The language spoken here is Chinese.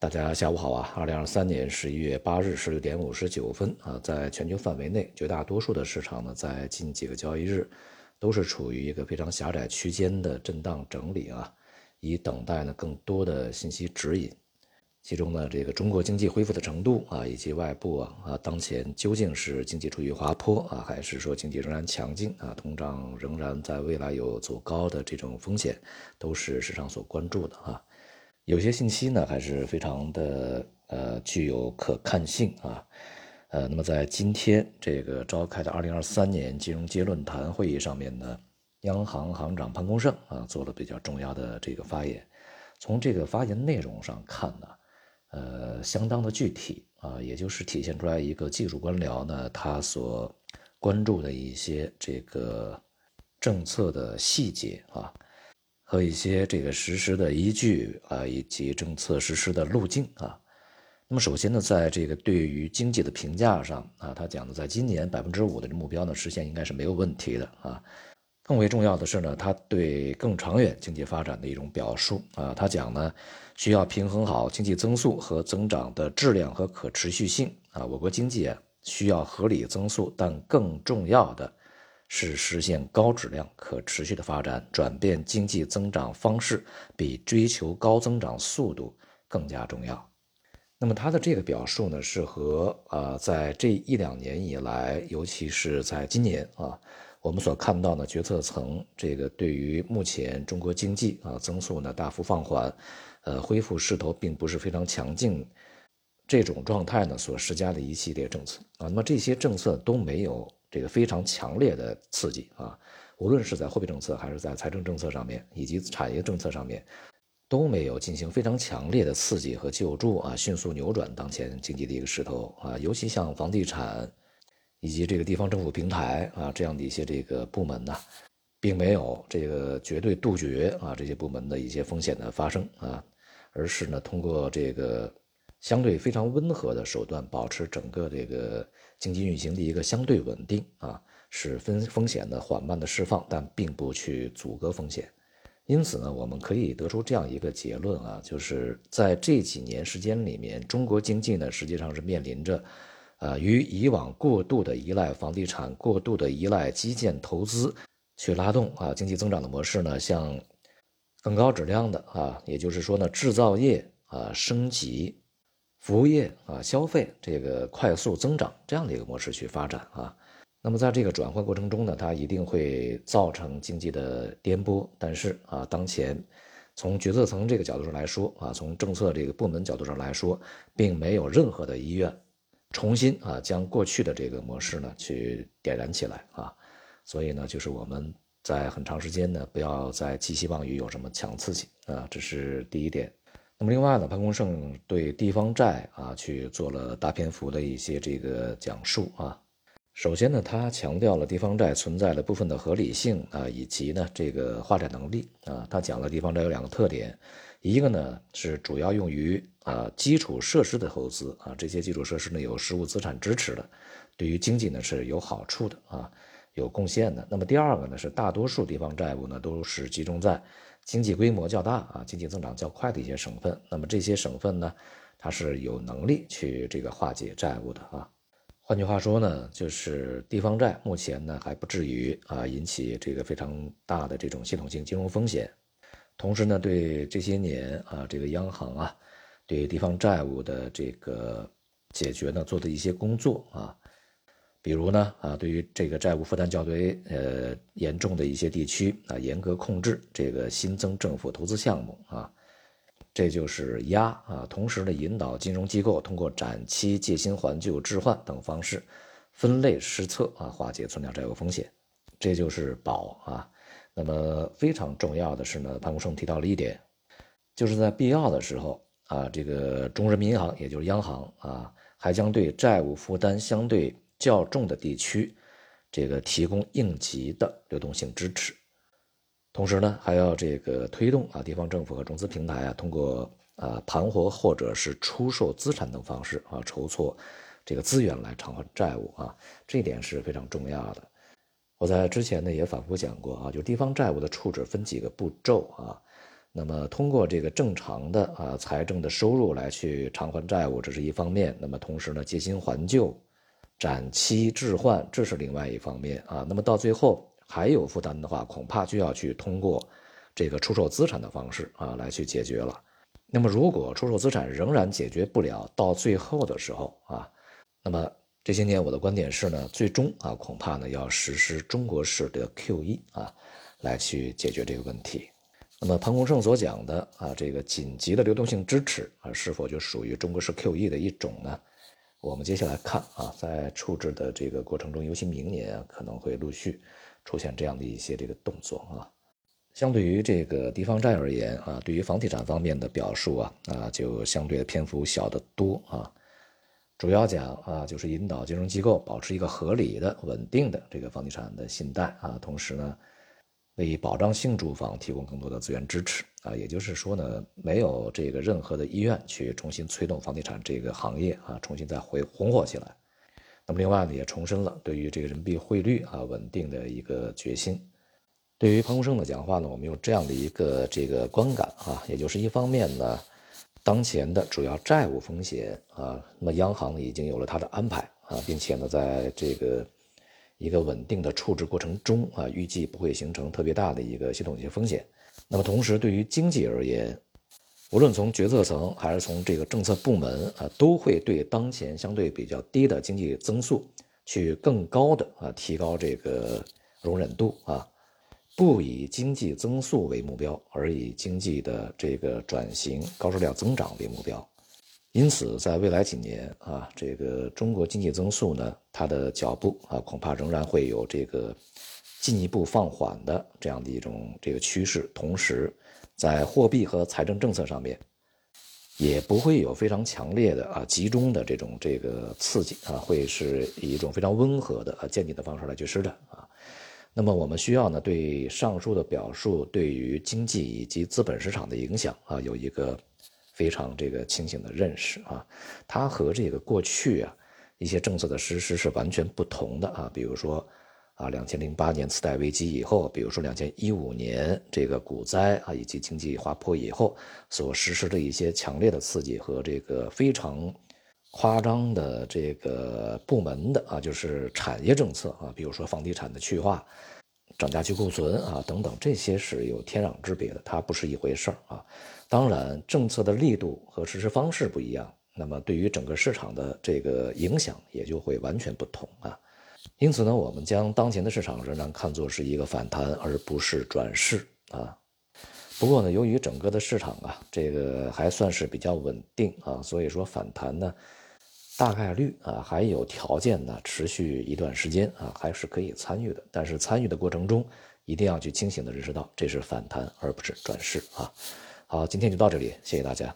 大家下午好啊！二零二三年十一月八日十六点五十九分啊，在全球范围内，绝大多数的市场呢，在近几个交易日都是处于一个非常狭窄区间的震荡整理啊，以等待呢更多的信息指引。其中呢，这个中国经济恢复的程度啊，以及外部啊啊，当前究竟是经济处于滑坡啊，还是说经济仍然强劲啊，通胀仍然在未来有走高的这种风险，都是市场所关注的啊。有些信息呢还是非常的呃具有可看性啊，呃，那么在今天这个召开的二零二三年金融街论坛会议上面呢，央行行长潘功胜啊做了比较重要的这个发言。从这个发言内容上看呢，呃，相当的具体啊，也就是体现出来一个技术官僚呢他所关注的一些这个政策的细节啊。和一些这个实施的依据啊，以及政策实施的路径啊。那么首先呢，在这个对于经济的评价上啊，他讲的在今年百分之五的目标呢实现应该是没有问题的啊。更为重要的是呢，他对更长远经济发展的一种表述啊，他讲呢需要平衡好经济增速和增长的质量和可持续性啊。我国经济啊需要合理增速，但更重要的。是实现高质量、可持续的发展，转变经济增长方式比追求高增长速度更加重要。那么他的这个表述呢，是和啊，在这一两年以来，尤其是在今年啊，我们所看到的决策层这个对于目前中国经济啊增速呢大幅放缓，呃，恢复势头并不是非常强劲，这种状态呢所施加的一系列政策啊，那么这些政策都没有。这个非常强烈的刺激啊，无论是在货币政策还是在财政政策上面，以及产业政策上面，都没有进行非常强烈的刺激和救助啊，迅速扭转当前经济的一个势头啊。尤其像房地产以及这个地方政府平台啊这样的一些这个部门呢，并没有这个绝对杜绝啊这些部门的一些风险的发生啊，而是呢通过这个相对非常温和的手段，保持整个这个。经济运行的一个相对稳定啊，使风风险的缓慢的释放，但并不去阻隔风险。因此呢，我们可以得出这样一个结论啊，就是在这几年时间里面，中国经济呢实际上是面临着，呃，与以往过度的依赖房地产、过度的依赖基建投资去拉动啊经济增长的模式呢，向更高质量的啊，也就是说呢，制造业啊升级。服务业啊，消费这个快速增长这样的一个模式去发展啊，那么在这个转换过程中呢，它一定会造成经济的颠簸。但是啊，当前从决策层这个角度上来说啊，从政策这个部门角度上来说，并没有任何的意愿重新啊将过去的这个模式呢去点燃起来啊。所以呢，就是我们在很长时间呢，不要再寄希望于有什么强刺激啊，这是第一点。那么另外呢，潘功胜对地方债啊去做了大篇幅的一些这个讲述啊。首先呢，他强调了地方债存在的部分的合理性啊，以及呢这个发展能力啊。他讲了地方债有两个特点，一个呢是主要用于啊基础设施的投资啊，这些基础设施呢有实物资产支持的，对于经济呢是有好处的啊，有贡献的。那么第二个呢是大多数地方债务呢都是集中在。经济规模较大啊，经济增长较快的一些省份，那么这些省份呢，它是有能力去这个化解债务的啊。换句话说呢，就是地方债目前呢还不至于啊引起这个非常大的这种系统性金融风险。同时呢，对这些年啊这个央行啊对地方债务的这个解决呢做的一些工作啊。比如呢，啊，对于这个债务负担较为呃严重的一些地区啊，严格控制这个新增政府投资项目啊，这就是压啊。同时呢，引导金融机构通过展期、借新还旧、置换等方式分类施策啊，化解存量债务风险，这就是保啊。那么非常重要的是呢，潘功胜提到了一点，就是在必要的时候啊，这个中国人民银行也就是央行啊，还将对债务负担相对。较重的地区，这个提供应急的流动性支持，同时呢，还要这个推动啊，地方政府和融资平台啊，通过啊盘活或者是出售资产等方式啊，筹措这个资源来偿还债务啊，这一点是非常重要的。我在之前呢也反复讲过啊，就地方债务的处置分几个步骤啊，那么通过这个正常的啊财政的收入来去偿还债务，这是一方面。那么同时呢，借新还旧、展期置换，这是另外一方面啊。那么到最后还有负担的话，恐怕就要去通过这个出售资产的方式啊来去解决了。那么如果出售资产仍然解决不了，到最后的时候啊，那么这些年我的观点是呢，最终啊恐怕呢要实施中国式的 QE 啊，来去解决这个问题。那么潘功胜所讲的啊，这个紧急的流动性支持啊，是否就属于中国式 QE 的一种呢？我们接下来看啊，在处置的这个过程中，尤其明年啊可能会陆续出现这样的一些这个动作啊。相对于这个地方债而言啊，对于房地产方面的表述啊啊，就相对的篇幅小得多啊。主要讲啊，就是引导金融机构保持一个合理的、稳定的这个房地产的信贷啊，同时呢。为保障性住房提供更多的资源支持啊，也就是说呢，没有这个任何的意愿去重新推动房地产这个行业啊，重新再回红火起来。那么另外呢，也重申了对于这个人民币汇率啊稳定的一个决心。对于彭洪胜的讲话呢，我们有这样的一个这个观感啊，也就是一方面呢，当前的主要债务风险啊，那么央行已经有了它的安排啊，并且呢，在这个。一个稳定的处置过程中啊，预计不会形成特别大的一个系统性风险。那么同时，对于经济而言，无论从决策层还是从这个政策部门啊，都会对当前相对比较低的经济增速去更高的啊提高这个容忍度啊，不以经济增速为目标，而以经济的这个转型高质量增长为目标。因此，在未来几年啊，这个中国经济增速呢，它的脚步啊，恐怕仍然会有这个进一步放缓的这样的一种这个趋势。同时，在货币和财政政策上面，也不会有非常强烈的啊集中的这种这个刺激啊，会是以一种非常温和的啊渐进的方式来去施展啊。那么，我们需要呢，对上述的表述对于经济以及资本市场的影响啊，有一个。非常这个清醒的认识啊，它和这个过去啊一些政策的实施是完全不同的啊。比如说啊，两千零八年次贷危机以后，比如说两千一五年这个股灾啊以及经济滑坡以后所实施的一些强烈的刺激和这个非常夸张的这个部门的啊，就是产业政策啊，比如说房地产的去化。涨价去库存啊，等等，这些是有天壤之别的，它不是一回事儿啊。当然，政策的力度和实施方式不一样，那么对于整个市场的这个影响也就会完全不同啊。因此呢，我们将当前的市场仍然看作是一个反弹，而不是转势啊。不过呢，由于整个的市场啊，这个还算是比较稳定啊，所以说反弹呢。大概率啊，还有条件呢，持续一段时间啊，还是可以参与的。但是参与的过程中，一定要去清醒的认识到，这是反弹而不是转势啊。好，今天就到这里，谢谢大家。